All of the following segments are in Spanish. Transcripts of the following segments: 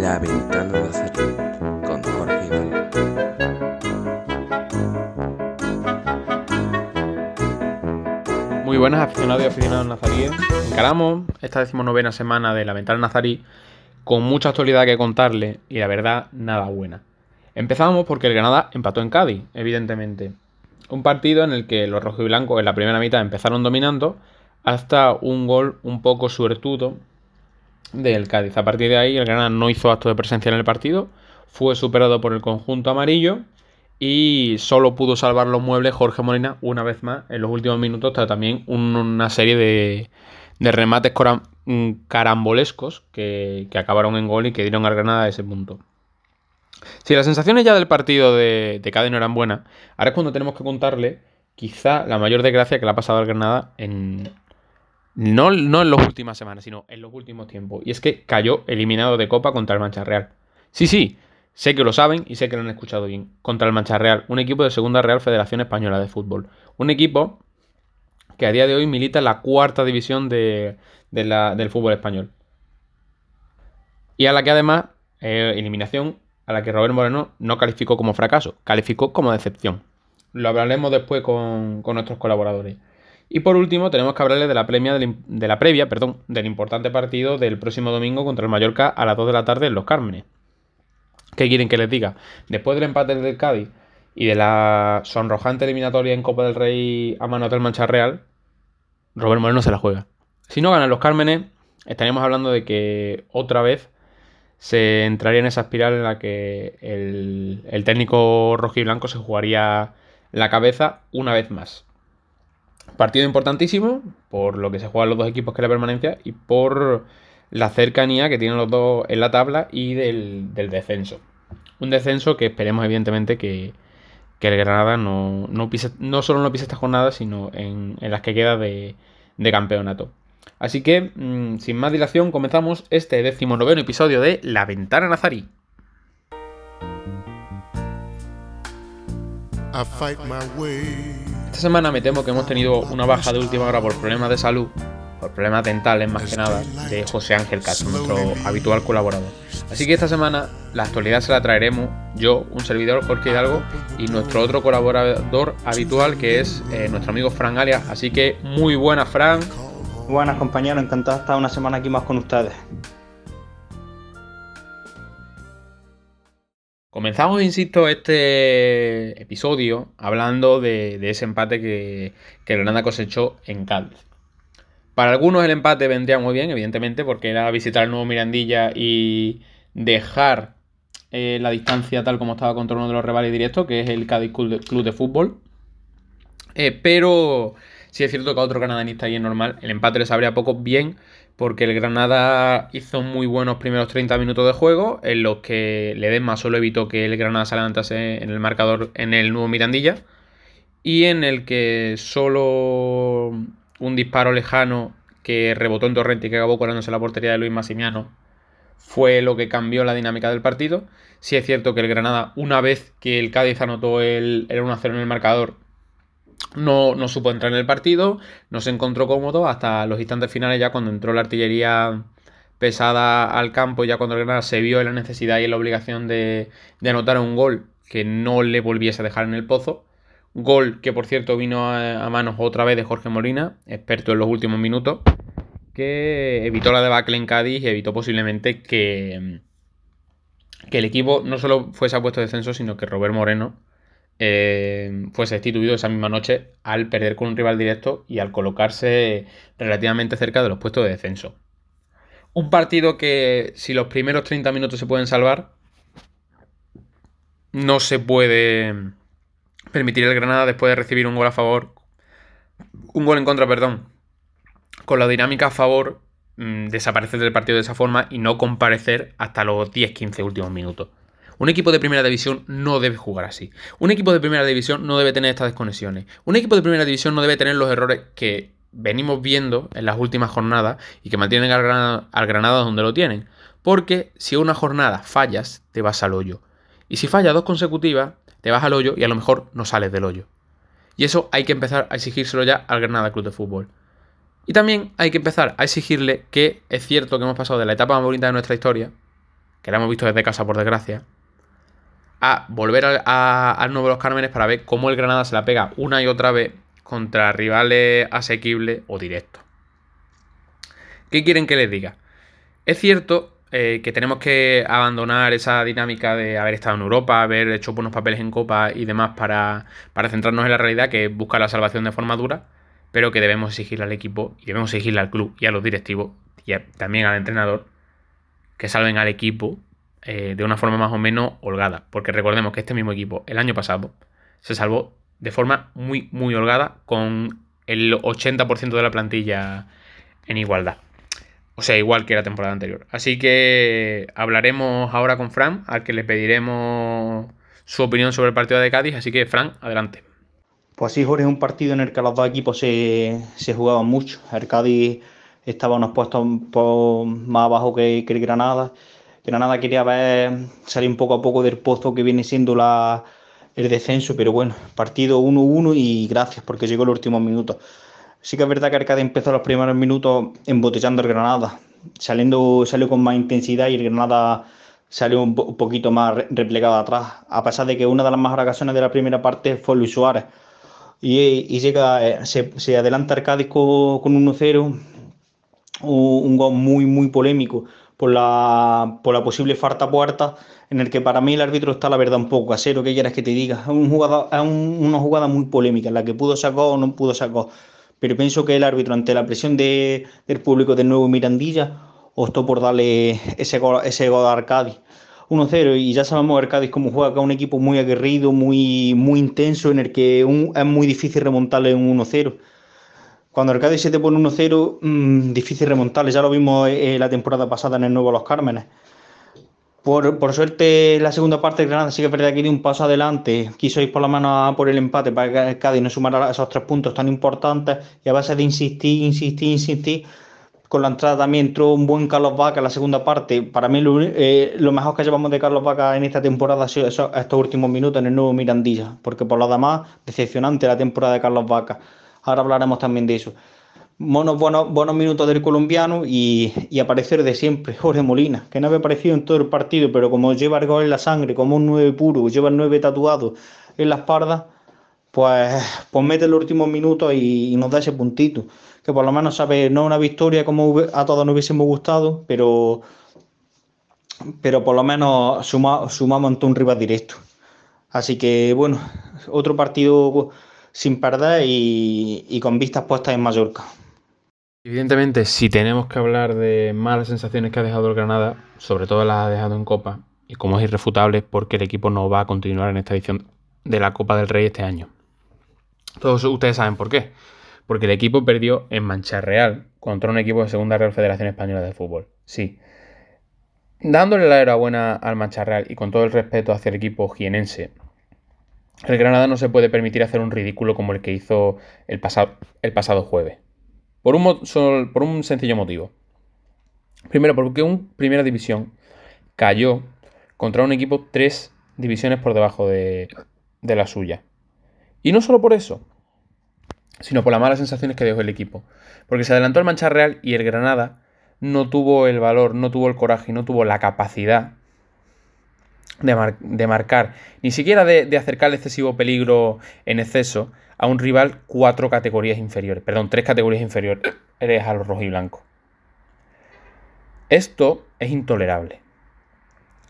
La ventana Nazarí con Jorge Hidalgo. Muy buenas aficionados y aficionados nazaríes. Encaramos esta decimonovena semana de la ventana nazarí con mucha actualidad que contarle y la verdad nada buena. Empezamos porque el Granada empató en Cádiz, evidentemente. Un partido en el que los rojiblancos en la primera mitad empezaron dominando hasta un gol un poco suertudo del Cádiz. A partir de ahí el Granada no hizo acto de presencia en el partido, fue superado por el conjunto amarillo y solo pudo salvar los muebles Jorge Molina una vez más en los últimos minutos, tras también una serie de, remates mm, carambolescos que, que, acabaron en gol y que dieron al Granada ese punto. Si las sensaciones ya del partido de, de Cádiz no eran buenas, ahora es cuando tenemos que contarle quizá la mayor desgracia que le ha pasado al Granada en, no, no en las últimas semanas, sino en los últimos tiempos. Y es que cayó eliminado de Copa contra el Mancha Real. Sí, sí, sé que lo saben y sé que lo han escuchado bien. Contra el Mancha Real, un equipo de Segunda Real Federación Española de Fútbol. Un equipo que a día de hoy milita en la cuarta división de, del fútbol español. Y a la que además, eh, eliminación, a la que Robert Moreno no calificó como fracaso, calificó como decepción. Lo hablaremos después con, con nuestros colaboradores. Y por último, tenemos que hablarle de la, premia de la previa perdón, del importante partido del próximo domingo contra el Mallorca a las 2 de la tarde en Los Cármenes. ¿Qué quieren que les diga? Después del empate del Cádiz y de la sonrojante eliminatoria en Copa del Rey a mano del Mancha Real, Robert Moreno se la juega. Si no ganan los Cármenes, estaríamos hablando de que otra vez se entraría en esa espiral en la que el, el técnico rojiblanco se jugaría la cabeza una vez más. Partido importantísimo por lo que se juegan los dos equipos que es la permanencia y por la cercanía que tienen los dos en la tabla y del, descenso. Un descenso que esperemos evidentemente que, el Granada no, no, no solo no pise esta jornada, sino en, las que queda de, campeonato. Así que, mm, sin más dilación, comenzamos este decimonoveno episodio de La Ventana Nazarí. I fight my way. Esta semana me temo que hemos tenido una baja de última hora por problemas de salud, por problemas dentales más que nada, de José Ángel Castro, nuestro habitual colaborador. Así que esta semana la actualidad se la traeremos yo, un servidor Jorge Hidalgo, y nuestro otro colaborador habitual que es eh, nuestro amigo Fran Alias. Así que muy buenas, Fran. Buenas compañeros, encantado de estar una semana aquí más con ustedes. Comenzamos, insisto, este episodio hablando de, ese empate que, que Granada cosechó en Cádiz. Para algunos el empate vendría muy bien, evidentemente, porque era visitar el nuevo Mirandilla y dejar eh, la distancia tal como estaba contra uno de los rivales directos, que es el Cádiz Club de, Fútbol. Eh, pero si es cierto que a otro canadanista y es normal, el empate les habría poco bien porque el Granada hizo muy buenos primeros 30 minutos de juego, en los que Ledesma solo evitó que el Granada se adelantase en el marcador en el nuevo Mirandilla, y en el que solo un disparo lejano que rebotó en Torrente y que acabó colándose la portería de Luis Massimiano fue lo que cambió la dinámica del partido. Sí es cierto que el Granada, una vez que el Cádiz anotó el, el 1-0 en el marcador, no, no supo entrar en el partido, no se encontró cómodo hasta los instantes finales ya cuando entró la artillería pesada al campo, ya cuando el se vio en la necesidad y en la obligación de, anotar un gol que no le volviese a dejar en el pozo. Gol que por cierto vino a, manos otra vez de Jorge Molina, experto en los últimos minutos, que evitó la debacle en Cádiz y evitó posiblemente que, que el equipo no solo fuese a puesto de descenso, sino que Robert Moreno eh, fue sustituido esa misma noche al perder con un rival directo y al colocarse relativamente cerca de los puestos de descenso. Un partido que si los primeros 30 minutos se pueden salvar, no se puede permitir el Granada después de recibir un gol a favor, un gol en contra, perdón, con la dinámica a favor, mm, desaparecer del partido de esa forma y no comparecer hasta los 10-15 últimos minutos. Un equipo de primera división no debe jugar así. Un equipo de primera división no debe tener estas desconexiones. Un equipo de primera división no debe tener los errores que venimos viendo en las últimas jornadas y que mantienen al Granada, donde lo tienen. Porque si una jornada fallas, te vas al hoyo. Y si fallas dos consecutivas, te vas al hoyo y a lo mejor no sales del hoyo. Y eso hay que empezar a exigírselo ya al Granada Club de Fútbol. Y también hay que empezar a exigirle que es cierto que hemos pasado de la etapa más bonita de nuestra historia, que la hemos visto desde casa por desgracia, a volver al Nuevo Los Cármenes para ver cómo el Granada se la pega una y otra vez contra rivales asequibles o directos. ¿Qué quieren que les diga? Es cierto eh, que tenemos que abandonar esa dinámica de haber estado en Europa, haber hecho buenos papeles en Copa y demás para, para centrarnos en la realidad, que busca la salvación de forma dura, pero que debemos exigirle al equipo y debemos exigirle al club y a los directivos y también al entrenador que salven al equipo eh, de una forma más o menos holgada. Porque recordemos que este mismo equipo el año pasado se salvó de forma muy, muy holgada con el 80% de la plantilla en igualdad. O sea, igual que la temporada anterior. Así que hablaremos ahora con Fran, al que le pediremos su opinión sobre el partido de Cádiz. Así que, Fran, adelante. Pues sí, Jorge, es un partido en el que los dos equipos se, jugaban mucho. El Cádiz estaba unos puestos más abajo que el Granada. Granada quería ver salir un poco a poco del pozo que viene siendo el descenso, pero bueno, partido 1-1 y gracias porque llegó el último minuto. Sí que es verdad que Arcade empezó los primeros minutos embotellando el Granada, saliendo, salió con más intensidad y el Granada salió un, poquito más replegado atrás, a pesar de que una de las mejores ocasiones de la primera parte fue Luis Suárez. Y, llega, eh, se, adelanta Arcade con, con 1-0, un, un gol muy, muy polémico por la, por la posible falta puerta, en el que para mí el árbitro está la verdad un poco casero, que quieras que te diga. Es, un una jugada muy polémica, la que pudo sacar o no pudo sacar. Pero pienso que el árbitro, ante la presión de, del público del nuevo Mirandilla, optó por darle ese gol, ese gol a Arcadi. 1-0 y ya sabemos Arcadis cómo juega, que es un equipo muy aguerrido, muy, muy intenso, en el que es muy difícil remontarle un 1-0. Cuando el Cádiz se te pone 1-0, mm, difícil remontarle. Ya lo vimos eh, la temporada pasada en el Nuevo Los Cármenes. Por, por, suerte, la segunda parte Granada sí que es verdad que dio un paso adelante. Quiso ir por la mano por el empate para que el Cádiz no sumara esos tres puntos tan importantes. Y a base de insistir, insistir, insistir, con la entrada también entró un buen Carlos Vaca en la segunda parte. Para mí, lo, eh, lo mejor que llevamos de Carlos Vaca en esta temporada ha sido estos últimos minutos en el nuevo Mirandilla. Porque por lo demás, decepcionante la temporada de Carlos Vaca. Ahora hablaremos también de eso. Buenos, buenos, minutos del colombiano y, y, aparecer de siempre, Jorge Molina, que no había aparecido en todo el partido, pero como lleva el gol en la sangre, como un nueve puro, lleva el nueve tatuado en la espalda, pues, pues mete los últimos minutos y, nos da ese puntito. Que por lo menos sabe, no una victoria como a todos nos hubiésemos gustado, pero, pero por lo menos sumamos ante un rival directo. Así que bueno, otro partido sin perder y, con vistas puestas en Mallorca. Evidentemente, si tenemos que hablar de malas sensaciones que ha dejado el Granada, sobre todo las ha dejado en Copa, y como es irrefutable, porque el equipo no va a continuar en esta edición de la Copa del Rey este año. Todos ustedes saben por qué. Porque el equipo perdió en Mancha Real contra un equipo de Segunda Real Federación Española de Fútbol. Sí. Dándole la enhorabuena al Mancha Real y con todo el respeto hacia el equipo jienense, el Granada no se puede permitir hacer un ridículo como el que hizo el, pasado, el pasado jueves. Por un, por un sencillo motivo. Primero, porque un Primera División cayó contra un equipo tres divisiones por debajo de, de la suya. Y no solo por eso, sino por las malas sensaciones que dejó el equipo. Porque se adelantó el Mancha Real y el Granada no tuvo el valor, no tuvo el coraje, no tuvo la capacidad de, marcar, ni siquiera de, acercar excesivo peligro en exceso a un rival cuatro categorías inferiores, perdón, tres categorías inferiores a los rojos y blancos. Esto es intolerable.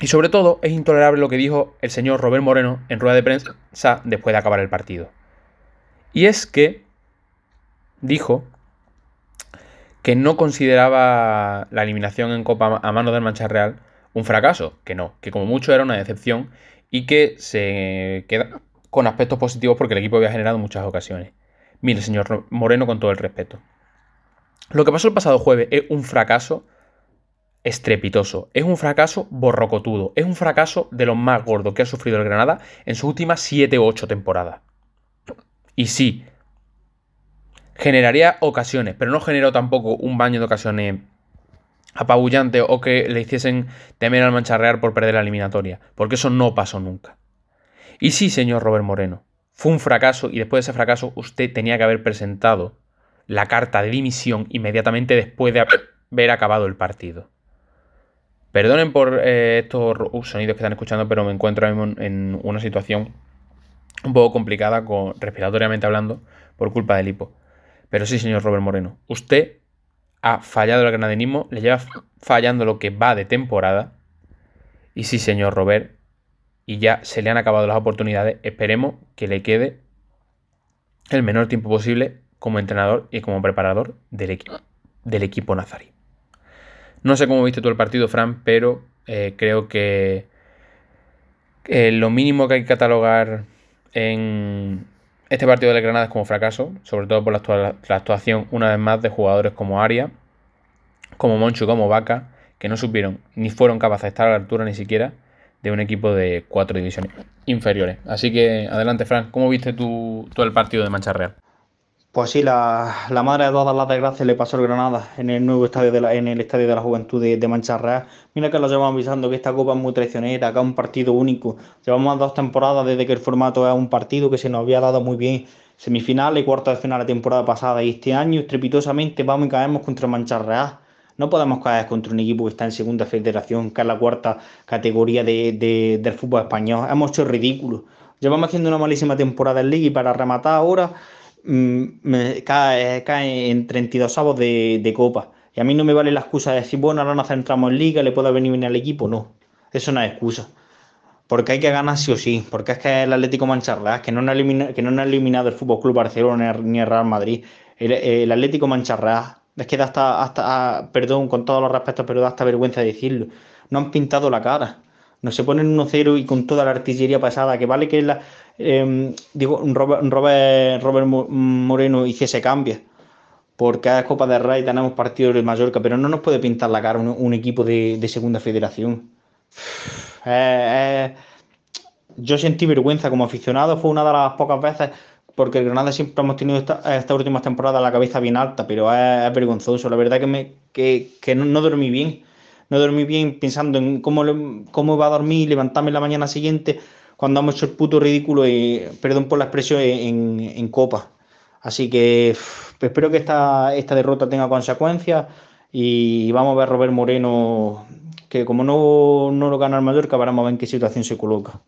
Y sobre todo es intolerable lo que dijo el señor Robert Moreno en rueda de prensa después de acabar el partido. Y es que dijo que no consideraba la eliminación en Copa a mano del Mancha Real un fracaso, que no, que como mucho era una decepción y que se queda con aspectos positivos porque el equipo había generado muchas ocasiones. Mire, señor Moreno, con todo el respeto. Lo que pasó el pasado jueves es un fracaso estrepitoso, es un fracaso borrocotudo, es un fracaso de los más gordos que ha sufrido el Granada en sus últimas 7 u 8 temporadas. Y sí, generaría ocasiones, pero no generó tampoco un baño de ocasiones apabullante o que le hiciesen temer al mancharrear por perder la eliminatoria, porque eso no pasó nunca. Y sí, señor Robert Moreno, fue un fracaso y después de ese fracaso usted tenía que haber presentado la carta de dimisión inmediatamente después de haber acabado el partido. Perdonen por eh, estos sonidos que están escuchando, pero me encuentro en una situación un poco complicada con, respiratoriamente hablando por culpa del hipo. Pero sí, señor Robert Moreno, usted ha fallado el granadinismo, le lleva fallando lo que va de temporada. Y sí, señor Robert, y ya se le han acabado las oportunidades. Esperemos que le quede el menor tiempo posible como entrenador y como preparador del, equipo del equipo nazarí. No sé cómo viste tú el partido, Fran, pero eh, creo que lo mínimo que hay que catalogar en este partido de Granada es como fracaso, sobre todo por la, actuación una vez más de jugadores como Aria, como Monchu, como Vaca, que no supieron ni fueron capaces de estar a la altura ni siquiera de un equipo de cuatro divisiones inferiores. Así que adelante, Frank, ¿cómo viste tú, tú el partido de Mancha Real? Pues sí, la, madre de todas las desgracias le pasó al Granada en el nuevo estadio de la, en el estadio de la Juventud de, de Real. Mira que lo llevamos avisando que esta copa es muy traicionera, es un partido único. Llevamos dos temporadas desde que el formato es un partido que se nos había dado muy bien. Semifinales y cuartos de final la temporada pasada y este año estrepitosamente vamos y caemos contra Mancha Real. No podemos caer contra un equipo que está en segunda federación, que es la cuarta categoría de, del fútbol español. Hemos hecho ridículo. Llevamos haciendo una malísima temporada en Liga y para rematar ahora me cae, cae en 32 avos de, copa. Y a mí no me vale la excusa de decir, bueno, ahora nos centramos en liga, le puedo venir bien al equipo. No, eso no es excusa. Porque hay que ganar sí o sí. Porque es que el Atlético Mancharra, que no ha eliminado, que no ha eliminado el Fútbol Club Barcelona ni el Real Madrid. El, Atlético Mancharra, es que da hasta, hasta, ah, perdón, con todos los respetos, pero da hasta vergüenza decirlo. No han pintado la cara. No se ponen 1-0 y con toda la artillería pasada, que vale que la, eh, digo, Robert, Robert, Moreno hiciese cambia porque es Copa de Rey tenemos partidos de Mallorca, pero no nos puede pintar la cara un, equipo de, segunda federación. Eh, eh, yo sentí vergüenza como aficionado, fue una de las pocas veces, porque el Granada siempre hemos tenido esta, esta última temporada la cabeza bien alta, pero es, vergonzoso. La verdad que, me, que, no, no, dormí bien. No dormí bien pensando en cómo, cómo iba a dormir levantarme la mañana siguiente cuando hemos hecho el puto ridículo, y, perdón por la expresión, en, Copa. Así que espero que esta, esta derrota tenga consecuencias y vamos a ver a Robert Moreno, que como no, no lo gana el Mallorca, veremos a ver en qué situación se coloca.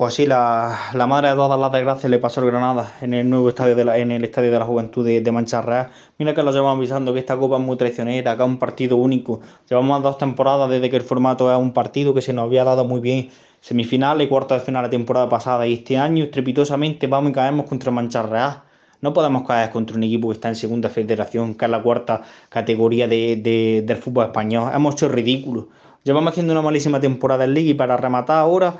Pues sí, la, madre de todas las desgracias le pasó al Granada en el nuevo estadio de la, en el estadio de la Juventud de, de Mancha Real. Mira que lo llevamos avisando que esta copa es muy traicionera, que es un partido único. Llevamos dos temporadas desde que el formato es un partido que se nos había dado muy bien semifinales cuartos de final la temporada pasada y este año estrepitosamente vamos y caemos contra Mancha Real. No podemos caer contra un equipo que está en segunda federación, que es la cuarta categoría de, del fútbol español. Hemos hecho ridículo. Llevamos haciendo una malísima temporada en Liga y para rematar ahora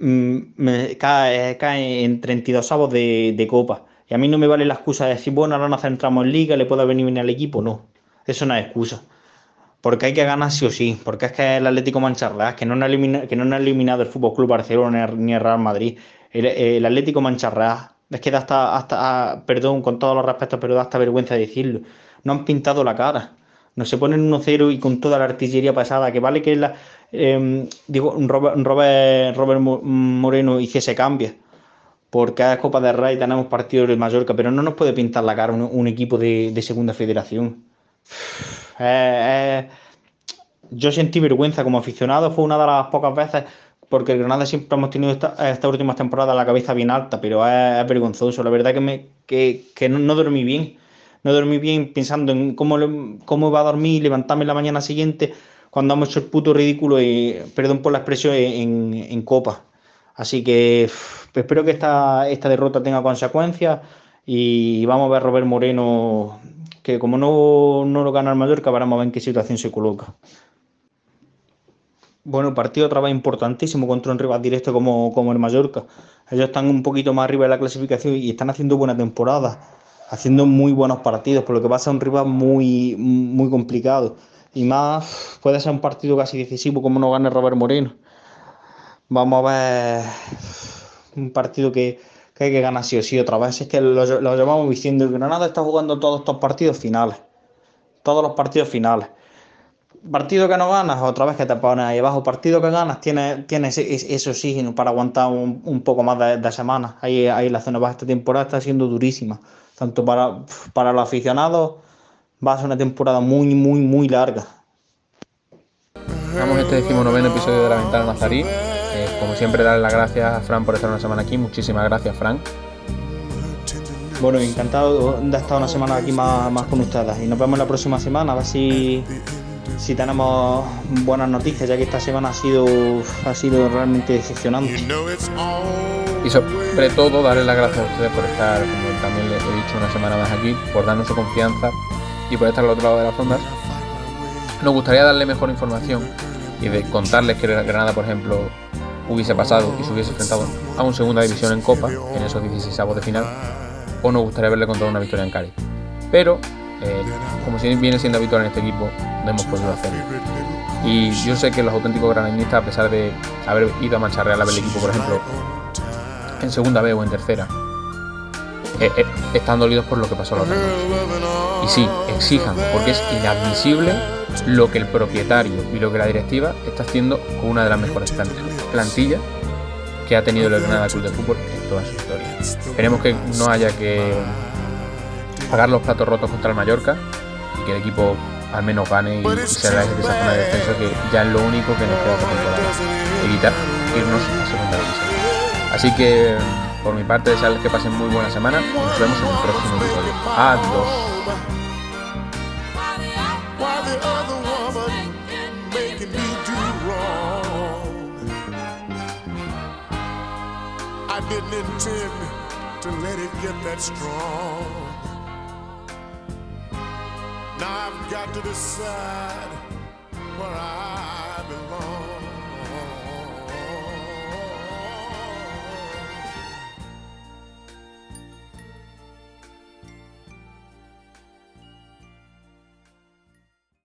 me cae, en 32 avos de, copa. Y a mí no me vale la excusa de decir, bueno, ahora nos centramos en Liga, le puedo venir bien al equipo. No, eso no es excusa porque hay que ganar sí o sí, porque es que el Atlético Mancharra, que no ha eliminado, eliminado el Fútbol Club Barcelona ni el Real Madrid, el, Atlético Mancharra, es que da hasta, hasta, perdón, con todos los respetos, pero da hasta vergüenza decirlo, no han pintado la cara, no se ponen 1-0 y con toda la artillería pasada, que vale que la, eh, digo, Robert, Robert, Moreno hiciese cambia, porque es Copa de Rey, tenemos partidos de Mallorca, pero no nos puede pintar la cara un, equipo de, segunda federación. Eh, eh, yo sentí vergüenza como aficionado, fue una de las pocas veces, porque el Granada siempre hemos tenido esta, esta última temporada la cabeza bien alta, pero es, vergonzoso. La verdad que, que, que no, dormí bien. No dormí bien pensando en cómo, cómo iba a dormir levantarme la mañana siguiente cuando hemos hecho el puto ridículo, y, perdón por la expresión, en, Copa. Así que espero que esta, esta derrota tenga consecuencias y vamos a ver a Robert Moreno que como no, no lo gana el Mallorca, veremos a ver en qué situación se coloca. Bueno, partido otra vez importantísimo contra un rival directo como, como el Mallorca. Ellos están un poquito más arriba de la clasificación y están haciendo buena temporada, haciendo muy buenos partidos, por lo que pasa a un rival muy, muy complicado. Y más puede ser un partido casi decisivo como no gane Robert Moreno. Vamos a ver un partido que, que hay que ganar sí o sí otra vez. Es que lo, lo llevamos diciendo, el Granada está jugando todos estos partidos finales. Todos los partidos finales. partido que no ganas, otra vez que te pones ahí abajo, partido que ganas, tienes, tienes ese, oxígeno para aguantar un, poco más de, de semanas. Ahí, ahí la zona baja esta temporada está siendo durísima, tanto para, para los aficionados, va a ser una temporada muy, muy, muy larga. Damos este decimonoveno episodio de La Ventana Nazarí. Eh, como siempre, darle las gracias a Fran por estar una semana aquí. Muchísimas gracias, Fran. Bueno, encantado de estar una semana aquí más, más con ustedes. Y nos vemos la próxima semana, a ver si, si tenemos buenas noticias, ya que esta semana ha sido, ha sido realmente decepcionante. Y sobre todo darles las gracias a ustedes por estar, como también les he dicho, una semana más aquí, por darnos su confianza y por estar al otro lado de las ondas. Nos gustaría darle mejor información y de contarles que Granada, por ejemplo, hubiese pasado y se hubiese enfrentado a un segunda división en Copa, en esos 16 avos de final, o nos gustaría haberle contado una victoria en Cádiz. Pero, eh, como viene siendo habitual en este equipo, no hemos podido hacerlo. Y yo sé que los auténticos granadinistas, a pesar de haber ido a Mancha Real a ver el equipo, por ejemplo, en segunda B o en tercera, eh, eh, están dolidos por lo que pasó la otra Y sí, exijan, porque es inadmisible lo que el propietario y lo que la directiva está haciendo con una de las mejores plantillas que ha tenido el Granada Club de Fútbol en toda su historia. Esperemos que no haya que pagar los platos rotos contra el Mallorca y que el equipo al menos gane y, se haga de esa zona de descenso que ya es lo único que nos queda por temporada. Evitar irnos a segunda división. Así que por mi parte desearles que pasen muy buena semana nos vemos en el próximo episodio. Adiós. Didn't intend to let it get that strong. Now I've got to decide where I belong.